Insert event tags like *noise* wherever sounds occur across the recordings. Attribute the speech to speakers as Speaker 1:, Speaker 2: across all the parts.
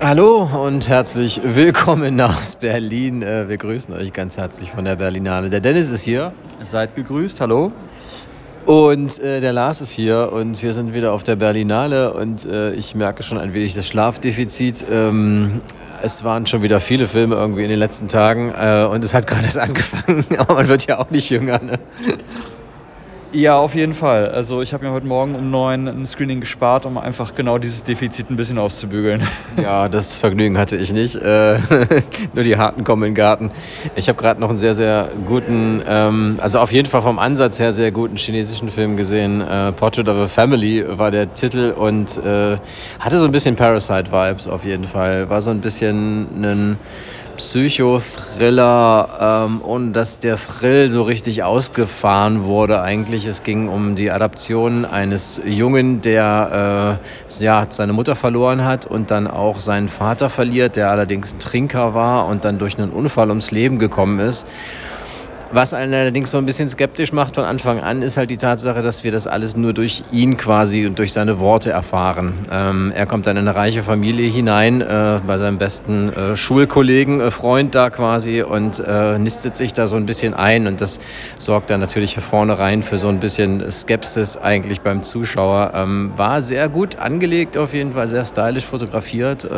Speaker 1: Hallo und herzlich willkommen aus Berlin. Äh, wir grüßen euch ganz herzlich von der Berlinale. Der Dennis ist hier.
Speaker 2: Seid gegrüßt, hallo.
Speaker 1: Und äh, der Lars ist hier und wir sind wieder auf der Berlinale und äh, ich merke schon ein wenig das Schlafdefizit. Ähm, es waren schon wieder viele Filme irgendwie in den letzten Tagen äh, und es hat gerade erst *laughs* angefangen, aber man wird ja auch nicht jünger. Ne?
Speaker 2: Ja, auf jeden Fall. Also ich habe mir heute Morgen um neun ein Screening gespart, um einfach genau dieses Defizit ein bisschen auszubügeln. *laughs*
Speaker 1: Ja, das Vergnügen hatte ich nicht. Äh, *laughs* nur die Harten kommen in den Garten. Ich habe gerade noch einen sehr, sehr guten, ähm, also auf jeden Fall vom Ansatz her sehr guten chinesischen Film gesehen. Äh, Portrait of a Family war der Titel und äh, hatte so ein bisschen Parasite-Vibes auf jeden Fall. War so ein bisschen ein Psychothriller, ähm, ohne dass der Thrill so richtig ausgefahren wurde eigentlich. Es ging um die Adaption eines Jungen, der äh, ja, seine Mutter verloren hat und dann auch seinen Vater verliert, der allerdings ein Trinker war und dann durch einen Unfall ums Leben gekommen ist. Was einen allerdings so ein bisschen skeptisch macht von Anfang an, ist halt die Tatsache, dass wir das alles nur durch ihn quasi und durch seine Worte erfahren. Ähm, er kommt dann in eine reiche Familie hinein, äh, bei seinem besten äh, Schulkollegen, äh, Freund da quasi und äh, nistet sich da so ein bisschen ein und das sorgt dann natürlich für vornherein für so ein bisschen Skepsis eigentlich beim Zuschauer. Ähm, war sehr gut angelegt auf jeden Fall, sehr stylisch fotografiert.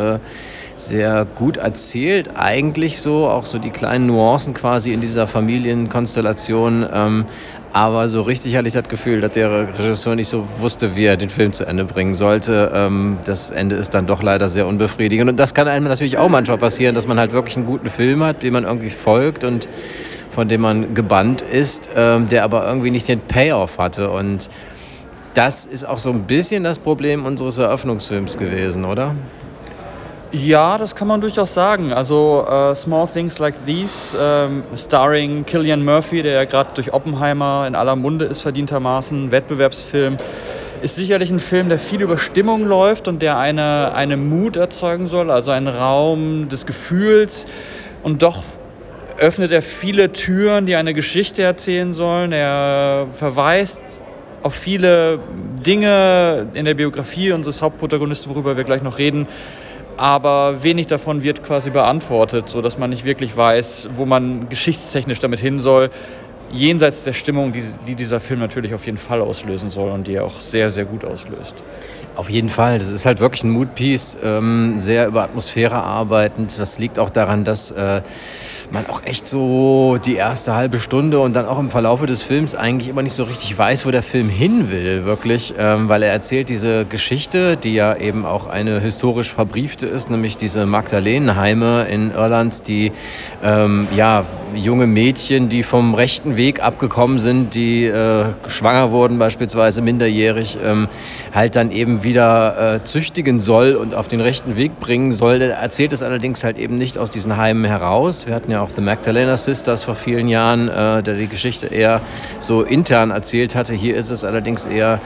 Speaker 1: Sehr gut erzählt, eigentlich so, auch so die kleinen Nuancen quasi in dieser Familienkonstellation. Ähm, aber so richtig hatte ich das Gefühl, dass der Regisseur nicht so wusste, wie er den Film zu Ende bringen sollte. Ähm, das Ende ist dann doch leider sehr unbefriedigend. Und das kann einem natürlich auch manchmal passieren, dass man halt wirklich einen guten Film hat, dem man irgendwie folgt und von dem man gebannt ist, ähm, der aber irgendwie nicht den Payoff hatte. Und das ist auch so ein bisschen das Problem unseres Eröffnungsfilms gewesen, oder?
Speaker 2: Ja, das kann man durchaus sagen. Also uh, Small Things Like These, ähm, starring Killian Murphy, der ja gerade durch Oppenheimer in aller Munde ist, verdientermaßen, Wettbewerbsfilm, ist sicherlich ein Film, der viel über Stimmung läuft und der eine, eine Mut erzeugen soll, also einen Raum des Gefühls. Und doch öffnet er viele Türen, die eine Geschichte erzählen sollen. Er verweist auf viele Dinge in der Biografie unseres Hauptprotagonisten, worüber wir gleich noch reden, aber wenig davon wird quasi beantwortet, sodass man nicht wirklich weiß, wo man geschichtstechnisch damit hin soll. Jenseits der Stimmung, die, die dieser Film natürlich auf jeden Fall auslösen soll und die er auch sehr, sehr gut auslöst.
Speaker 1: Auf jeden Fall. Das ist halt wirklich ein Moodpiece, ähm, sehr über Atmosphäre arbeitend. Das liegt auch daran, dass äh, man auch echt so die erste halbe Stunde und dann auch im Verlaufe des Films eigentlich immer nicht so richtig weiß, wo der Film hin will, wirklich, ähm, weil er erzählt diese Geschichte, die ja eben auch eine historisch verbriefte ist, nämlich diese Magdalenenheime in Irland, die ähm, ja junge Mädchen, die vom rechten Weg abgekommen sind, die äh, schwanger wurden beispielsweise minderjährig, ähm, halt dann eben wieder äh, züchtigen soll und auf den rechten Weg bringen soll. Er erzählt es allerdings halt eben nicht aus diesen Heimen heraus. Wir hatten ja auch The Magdalena Sisters vor vielen Jahren, äh, der die Geschichte eher so intern erzählt hatte. Hier ist es allerdings eher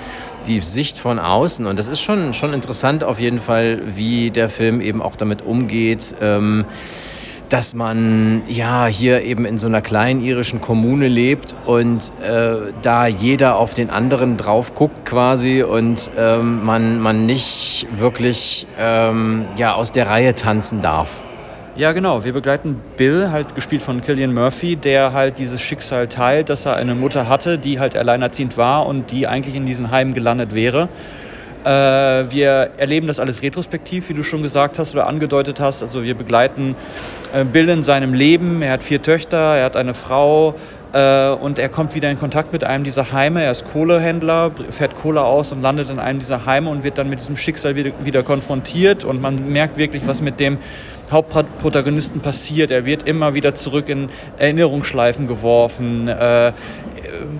Speaker 1: die Sicht von außen. Und das ist schon, schon interessant auf jeden Fall, wie der Film eben auch damit umgeht. Ähm, dass man ja hier eben in so einer kleinen irischen Kommune lebt und äh, da jeder auf den anderen drauf guckt quasi und ähm, man, man nicht wirklich ähm, ja, aus der Reihe tanzen darf.
Speaker 2: Ja, genau. Wir begleiten Bill, halt gespielt von Killian Murphy, der halt dieses Schicksal teilt, dass er eine Mutter hatte, die halt alleinerziehend war und die eigentlich in diesem Heim gelandet wäre. Äh, wir erleben das alles retrospektiv, wie du schon gesagt hast oder angedeutet hast. Also wir begleiten äh, Bill in seinem Leben. Er hat vier Töchter, er hat eine Frau, äh, und er kommt wieder in Kontakt mit einem dieser Heime. Er ist Kohlehändler, fährt Kohle aus und landet in einem dieser Heime und wird dann mit diesem Schicksal wieder, wieder konfrontiert. Und man merkt wirklich, was mit dem Hauptprotagonisten passiert. Er wird immer wieder zurück in Erinnerungsschleifen geworfen. Äh,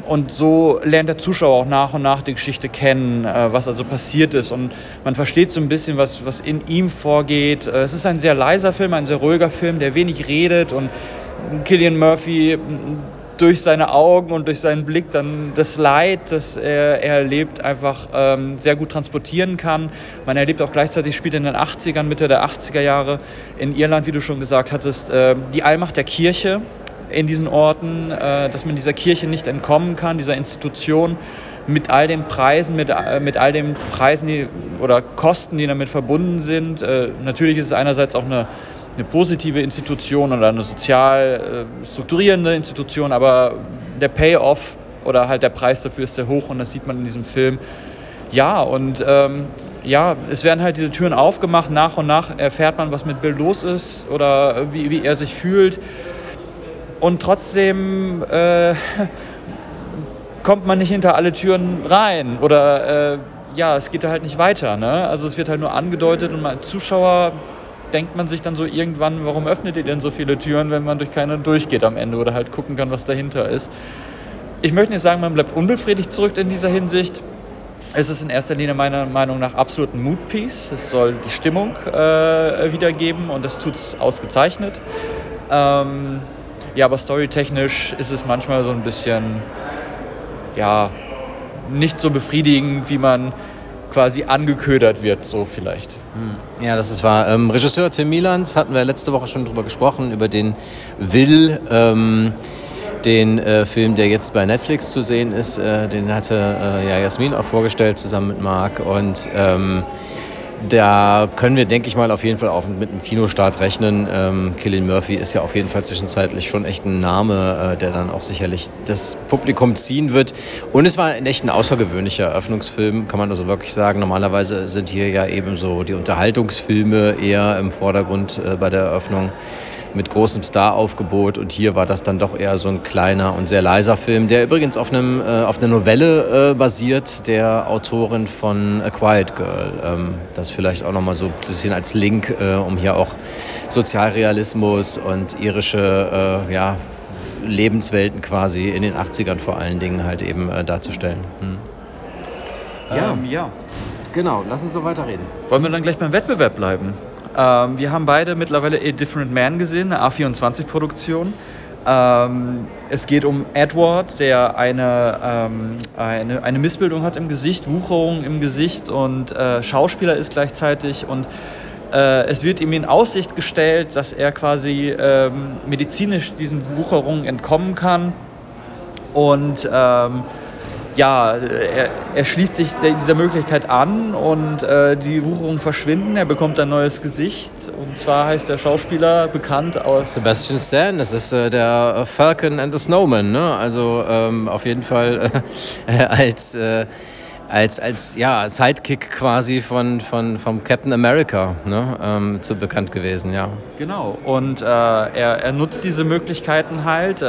Speaker 2: und so lernt der Zuschauer auch nach und nach die Geschichte kennen, äh, was also passiert ist. Und man versteht so ein bisschen, was, was in ihm vorgeht. Es ist ein sehr leiser Film, ein sehr ruhiger Film, der wenig redet. Und Killian Murphy durch seine Augen und durch seinen Blick dann das Leid, das er, er erlebt, einfach ähm, sehr gut transportieren kann. Man erlebt auch gleichzeitig, spielt in den 80ern, Mitte der 80er Jahre in Irland, wie du schon gesagt hattest, äh, die Allmacht der Kirche in diesen Orten, äh, dass man dieser Kirche nicht entkommen kann, dieser Institution mit all den Preisen, mit, äh, mit all den Preisen die, oder Kosten, die damit verbunden sind. Äh, natürlich ist es einerseits auch eine, eine positive Institution oder eine sozial äh, strukturierende Institution, aber der Payoff oder halt der Preis dafür ist sehr hoch und das sieht man in diesem Film. Ja, und ähm, ja, es werden halt diese Türen aufgemacht, nach und nach erfährt man, was mit Bill los ist oder wie, wie er sich fühlt. Und trotzdem äh, kommt man nicht hinter alle Türen rein oder äh, ja, es geht da halt nicht weiter. Ne? Also es wird halt nur angedeutet und als Zuschauer denkt man sich dann so irgendwann, warum öffnet ihr denn so viele Türen, wenn man durch keine durchgeht am Ende oder halt gucken kann, was dahinter ist. Ich möchte nicht sagen, man bleibt unbefriedigt zurück in dieser Hinsicht. Es ist in erster Linie meiner Meinung nach absolut ein Moodpiece. Es soll die Stimmung äh, wiedergeben und das tut es ausgezeichnet. Ähm, ja, aber storytechnisch ist es manchmal so ein bisschen, ja, nicht so befriedigend, wie man quasi angeködert wird, so vielleicht.
Speaker 1: Ja, das ist wahr. Ähm, Regisseur Tim Milans hatten wir letzte Woche schon drüber gesprochen, über den Will. Ähm den äh, Film, der jetzt bei Netflix zu sehen ist, äh, den hatte äh, ja Jasmin auch vorgestellt zusammen mit Marc und ähm, da können wir, denke ich mal, auf jeden Fall auch mit einem Kinostart rechnen. Ähm, Killian Murphy ist ja auf jeden Fall zwischenzeitlich schon echt ein Name, äh, der dann auch sicherlich das Publikum ziehen wird. Und es war ein echt ein außergewöhnlicher Eröffnungsfilm, kann man also wirklich sagen. Normalerweise sind hier ja eben so die Unterhaltungsfilme eher im Vordergrund äh, bei der Eröffnung mit großem Staraufgebot und hier war das dann doch eher so ein kleiner und sehr leiser Film, der übrigens auf, einem, äh, auf einer Novelle äh, basiert, der Autorin von A Quiet Girl. Ähm, das vielleicht auch nochmal so ein bisschen als Link, äh, um hier auch Sozialrealismus und irische äh, ja, Lebenswelten quasi in den 80ern vor allen Dingen halt eben äh, darzustellen. Hm.
Speaker 2: Ja, ähm, ja.
Speaker 1: Genau, lass uns so weiterreden.
Speaker 2: Wollen wir dann gleich beim Wettbewerb bleiben? Ähm, wir haben beide mittlerweile A Different Man gesehen, eine A24-Produktion. Ähm, es geht um Edward, der eine, ähm, eine, eine Missbildung hat im Gesicht, Wucherung im Gesicht und äh, Schauspieler ist gleichzeitig. Und äh, es wird ihm in Aussicht gestellt, dass er quasi ähm, medizinisch diesen Wucherungen entkommen kann. Und ähm, ja, er, er, schließt sich dieser Möglichkeit an und äh, die Wucherungen verschwinden. Er bekommt ein neues Gesicht. Und zwar heißt der Schauspieler bekannt aus.
Speaker 1: Sebastian Stan, das ist äh, der Falcon and the Snowman. Ne? Also ähm, auf jeden Fall äh, *laughs* als. Äh, als, als ja, Sidekick quasi von, von, vom Captain America ne, ähm, zu bekannt gewesen, ja.
Speaker 2: Genau, und äh, er, er nutzt diese Möglichkeiten halt.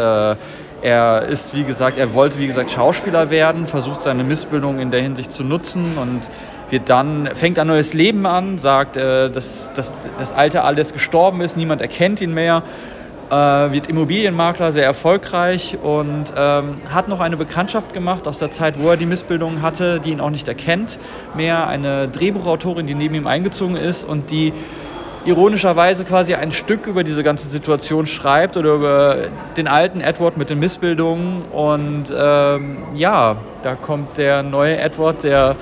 Speaker 2: Er ist, wie gesagt, er wollte, wie gesagt, Schauspieler werden, versucht seine Missbildung in der Hinsicht zu nutzen und wird dann, fängt ein neues Leben an, sagt, äh, dass, dass das Alte alles gestorben ist, niemand erkennt ihn mehr, äh, wird Immobilienmakler, sehr erfolgreich und ähm, hat noch eine Bekanntschaft gemacht aus der Zeit, wo er die Missbildung hatte, die ihn auch nicht erkennt mehr, eine Drehbuchautorin, die neben ihm eingezogen ist und die ironischerweise quasi ein Stück über diese ganze Situation schreibt oder über den alten Edward mit den Missbildungen. Und ähm, ja, da kommt der neue Edward, der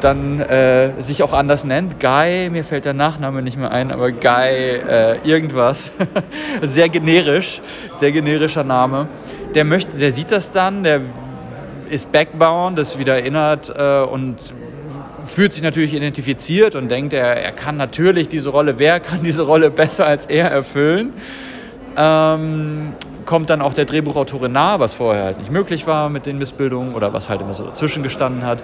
Speaker 2: dann äh, sich auch anders nennt. Guy, mir fällt der Nachname nicht mehr ein, aber Guy äh, irgendwas. *laughs* sehr generisch, sehr generischer Name. Der möchte, der sieht das dann, der ist backbound, ist wieder erinnert äh, und fühlt sich natürlich identifiziert und denkt, er, er kann natürlich diese Rolle, wer kann diese Rolle besser als er erfüllen? Ähm, kommt dann auch der Drehbuchautorin nahe, was vorher halt nicht möglich war mit den Missbildungen oder was halt immer so dazwischen gestanden hat.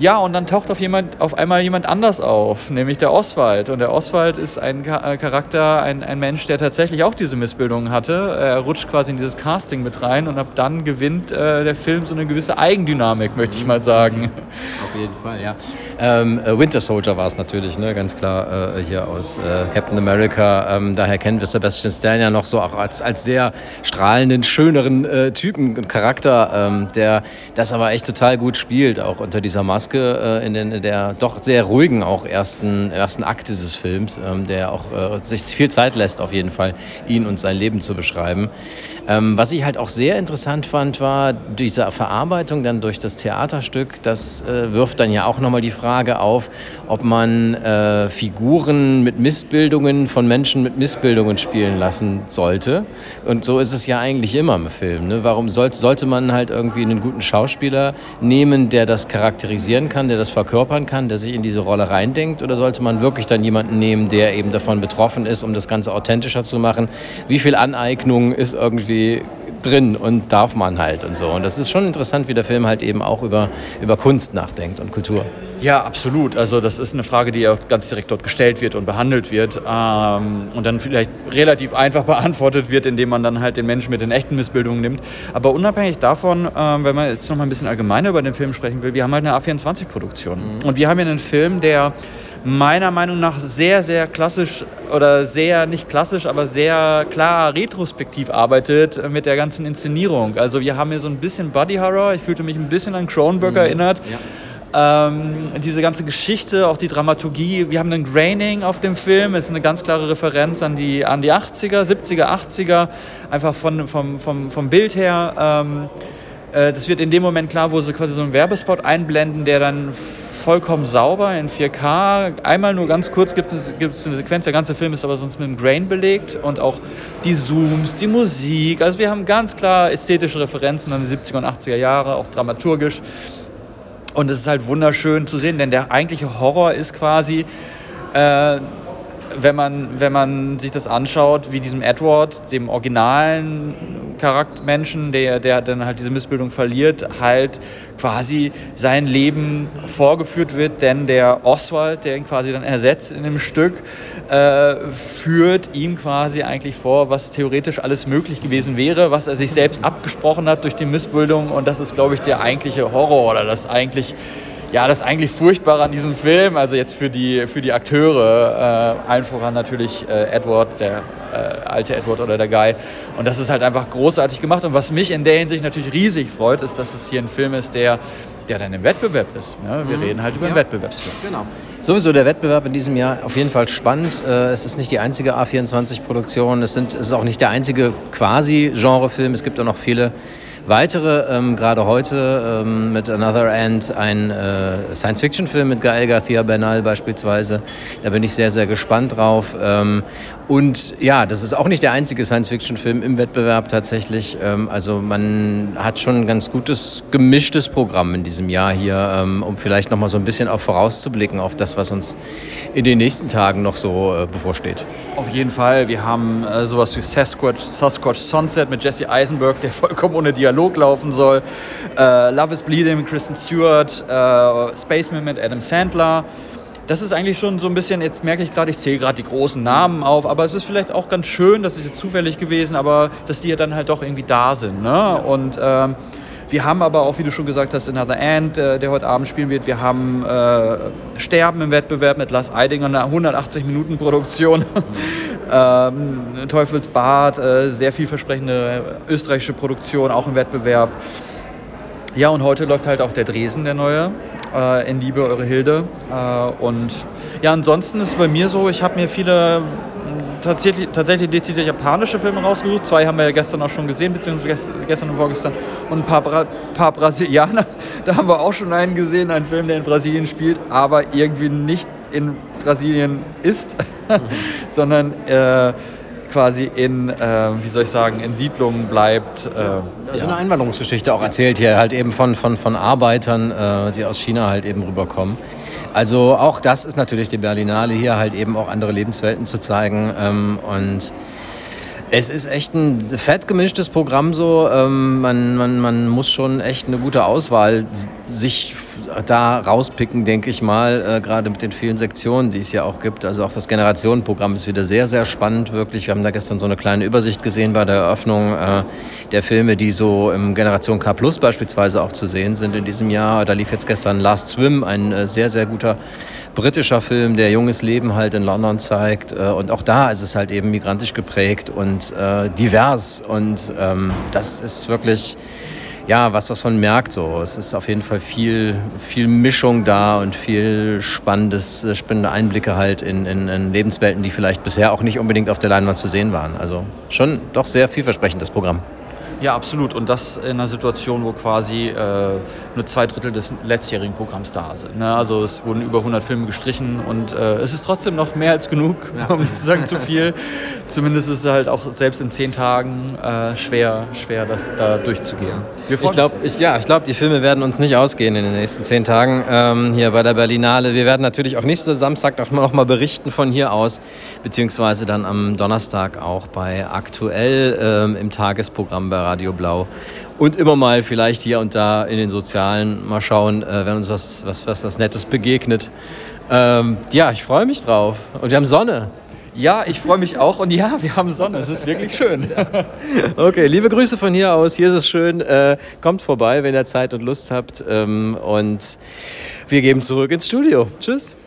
Speaker 2: Ja, und dann taucht auf, jemand, auf einmal jemand anders auf, nämlich der Oswald. Und der Oswald ist ein äh, Charakter, ein, ein Mensch, der tatsächlich auch diese Missbildung hatte. Er rutscht quasi in dieses Casting mit rein und ab dann gewinnt äh, der Film so eine gewisse Eigendynamik, möchte ich mal sagen.
Speaker 1: Auf jeden Fall, ja. Ähm, äh, Winter Soldier war es natürlich, ne? ganz klar äh, hier aus äh, Captain America. Ähm, daher kennen wir Sebastian Stan ja noch so auch als, als sehr strahlenden, schöneren äh, Typen, Charakter, ähm, der das aber echt total gut spielt, auch unter dieser Maske Maske äh, in, den, in, der doch sehr ruhigen auch ersten, ersten Akt dieses Films, ähm, der auch äh, sich viel Zeit lässt, auf jeden Fall, ihn und sein Leben zu beschreiben. Ähm, was ich halt auch sehr interessant fand, war diese Verarbeitung dann durch das Theaterstück. Das äh, wirft dann ja auch nochmal die Frage auf, ob man äh, Figuren mit Missbildungen von Menschen mit Missbildungen spielen lassen sollte. Und so ist es ja eigentlich immer im Film. Ne? Warum soll, sollte man halt irgendwie einen guten Schauspieler nehmen, der das charakterisieren kann, der das verkörpern kann, der sich in diese Rolle reindenkt? Oder sollte man wirklich dann jemanden nehmen, der eben davon betroffen ist, um das Ganze authentischer zu machen? Wie viel Aneignung ist irgendwie irgendwie drin und darf man halt und so. Und das ist schon interessant, wie der Film halt eben auch über, über Kunst nachdenkt und Kultur.
Speaker 2: Ja, absolut. Also das ist eine Frage, die auch ganz direkt dort gestellt wird und behandelt wird ähm, und dann vielleicht relativ einfach *laughs* beantwortet wird, indem man dann halt den Menschen mit den echten Missbildungen nimmt. Aber unabhängig davon, ähm, wenn man jetzt noch mal ein bisschen allgemeiner über den Film sprechen will, wir haben halt eine A24-Produktion. Mhm. Und wir haben hier einen Film, der meiner Meinung nach sehr, sehr klassisch oder sehr, nicht klassisch, aber sehr klar retrospektiv arbeitet mit der ganzen Inszenierung. Also wir haben hier so ein bisschen Body Horror, ich fühlte mich ein bisschen an Cronenberg mhm. erinnert. Ja. Ähm, diese ganze Geschichte, auch die Dramaturgie. Wir haben einen Graining auf dem Film, es ist eine ganz klare Referenz an die, an die 80er, 70er, 80er, einfach von, vom, vom, vom Bild her. Ähm, äh, das wird in dem Moment klar, wo sie quasi so einen Werbespot einblenden, der dann vollkommen sauber in 4K. Einmal nur ganz kurz gibt es, eine Sequenz, der ganze Film ist aber sonst mit einem Grain belegt und auch die Zooms, die Musik. Also wir haben ganz klar ästhetische Referenzen an die 70er und 80er Jahre, auch dramaturgisch. Und es ist halt wunderschön zu sehen, denn der eigentliche Horror ist quasi, äh, wenn, man, wenn man sich das anschaut, wie diesem Edward, dem originalen Charaktermenschen, der, der dann halt diese Missbildung verliert, halt quasi sein Leben vorgeführt wird, denn der Oswald, der ihn quasi dann ersetzt in dem Stück, äh, führt ihm quasi eigentlich vor, was theoretisch alles möglich gewesen wäre, was er sich selbst abgesprochen hat durch die Missbildung. Und das ist, glaube ich, der eigentliche Horror oder das eigentlich ja, das eigentlich Furchtbare an diesem Film, also jetzt für die, für die Akteure, äh, allen voran natürlich äh, Edward, der äh, alte Edward oder der Guy. Und das ist halt einfach großartig gemacht. Und was mich in der Hinsicht natürlich riesig freut, ist, dass es hier ein Film ist, der, der dann im Wettbewerb ist. Ne? Wir mhm. reden halt über ja. einen Wettbewerbsfilm.
Speaker 1: Genau. Sowieso der Wettbewerb in diesem Jahr auf jeden Fall spannend. Äh, es ist nicht die einzige A24-Produktion. Es, es ist auch nicht der einzige quasi Genrefilm. Es gibt auch noch viele weitere, ähm, gerade heute ähm, mit Another End, ein äh, Science-Fiction-Film mit Gael García Bernal beispielsweise. Da bin ich sehr, sehr gespannt drauf. Ähm, und ja, das ist auch nicht der einzige Science-Fiction-Film im Wettbewerb tatsächlich. Ähm, also man hat schon ein ganz gutes gemischtes Programm in diesem Jahr hier, ähm, um vielleicht noch mal so ein bisschen auch vorauszublicken auf das, was uns in den nächsten Tagen noch so äh, bevorsteht.
Speaker 2: Auf jeden Fall. Wir haben äh, sowas wie Sasquatch, Sasquatch Sunset mit Jesse Eisenberg, der *laughs* vollkommen ohne Dialog laufen soll. Äh, Love is Bleeding mit Kristen Stewart. Spaceman mit Adam Sandler das ist eigentlich schon so ein bisschen, jetzt merke ich gerade, ich zähle gerade die großen Namen auf, aber es ist vielleicht auch ganz schön, das ist jetzt zufällig gewesen, aber dass die ja dann halt doch irgendwie da sind. Ne? Und ähm, wir haben aber auch, wie du schon gesagt hast, Another End, äh, der heute Abend spielen wird. Wir haben äh, Sterben im Wettbewerb mit Lars Eidinger, eine 180-Minuten-Produktion. Mhm. *laughs* ähm, Teufelsbad, äh, sehr vielversprechende österreichische Produktion, auch im Wettbewerb. Ja, und heute läuft halt auch der Dresen, der neue, äh, in Liebe, eure Hilde. Äh, und ja, ansonsten ist es bei mir so, ich habe mir viele tatsächlich, tatsächlich dezidiert japanische Filme rausgesucht. Zwei haben wir ja gestern auch schon gesehen, beziehungsweise gestern und vorgestern. Und ein paar, Bra paar Brasilianer. *laughs* Da haben wir auch schon einen gesehen, einen Film, der in Brasilien spielt, aber irgendwie nicht in Brasilien ist, mhm. *laughs* sondern äh, quasi in, äh, wie soll ich sagen, in Siedlungen bleibt. Äh,
Speaker 1: also ja. eine Einwanderungsgeschichte auch erzählt hier, halt eben von, von, von Arbeitern, äh, die aus China halt eben rüberkommen. Also auch das ist natürlich die Berlinale hier halt eben auch andere Lebenswelten zu zeigen ähm, und es ist echt ein fett gemischtes Programm so. Ähm, man, man, man muss schon echt eine gute Auswahl sich da rauspicken, denke ich mal, äh, gerade mit den vielen Sektionen, die es ja auch gibt. Also auch das Generationenprogramm ist wieder sehr, sehr spannend, wirklich. Wir haben da gestern so eine kleine Übersicht gesehen bei der Eröffnung äh, der Filme, die so im Generation K Plus beispielsweise auch zu sehen sind in diesem Jahr. Da lief jetzt gestern Last Swim, ein äh, sehr, sehr guter britischer Film, der junges Leben halt in London zeigt. Äh, und auch da ist es halt eben migrantisch geprägt und äh, divers. Und ähm, das ist wirklich ja, was, was man merkt. So. Es ist auf jeden Fall viel, viel Mischung da und viel spannendes, äh, spannende Einblicke halt in, in, in Lebenswelten, die vielleicht bisher auch nicht unbedingt auf der Leinwand zu sehen waren. Also schon doch sehr vielversprechend, das Programm.
Speaker 2: Ja, absolut. Und das in einer Situation, wo quasi äh, nur zwei Drittel des letztjährigen Programms da sind. Ne? Also es wurden über 100 Filme gestrichen und äh, es ist trotzdem noch mehr als genug, ja. um nicht zu sagen zu viel. Zumindest ist es halt auch selbst in zehn Tagen äh, schwer, schwer das, da durchzugehen.
Speaker 1: ich glaube, ich, ja, ich glaub, die Filme werden uns nicht ausgehen in den nächsten zehn Tagen ähm, hier bei der Berlinale. Wir werden natürlich auch nächsten Samstag noch mal, noch mal berichten von hier aus, beziehungsweise dann am Donnerstag auch bei aktuell ähm, im Tagesprogramm bei Radio Blau. Und immer mal vielleicht hier und da in den Sozialen mal schauen, äh, wenn uns was, was, was das Nettes begegnet. Ähm, ja, ich freue mich drauf. Und wir haben Sonne.
Speaker 2: Ja, ich freue mich auch und ja, wir haben Sonne. Es ist wirklich schön. *laughs*
Speaker 1: okay, liebe Grüße von hier aus. Hier ist es schön. Äh, kommt vorbei, wenn ihr Zeit und Lust habt. Ähm, und wir geben zurück ins Studio. Tschüss.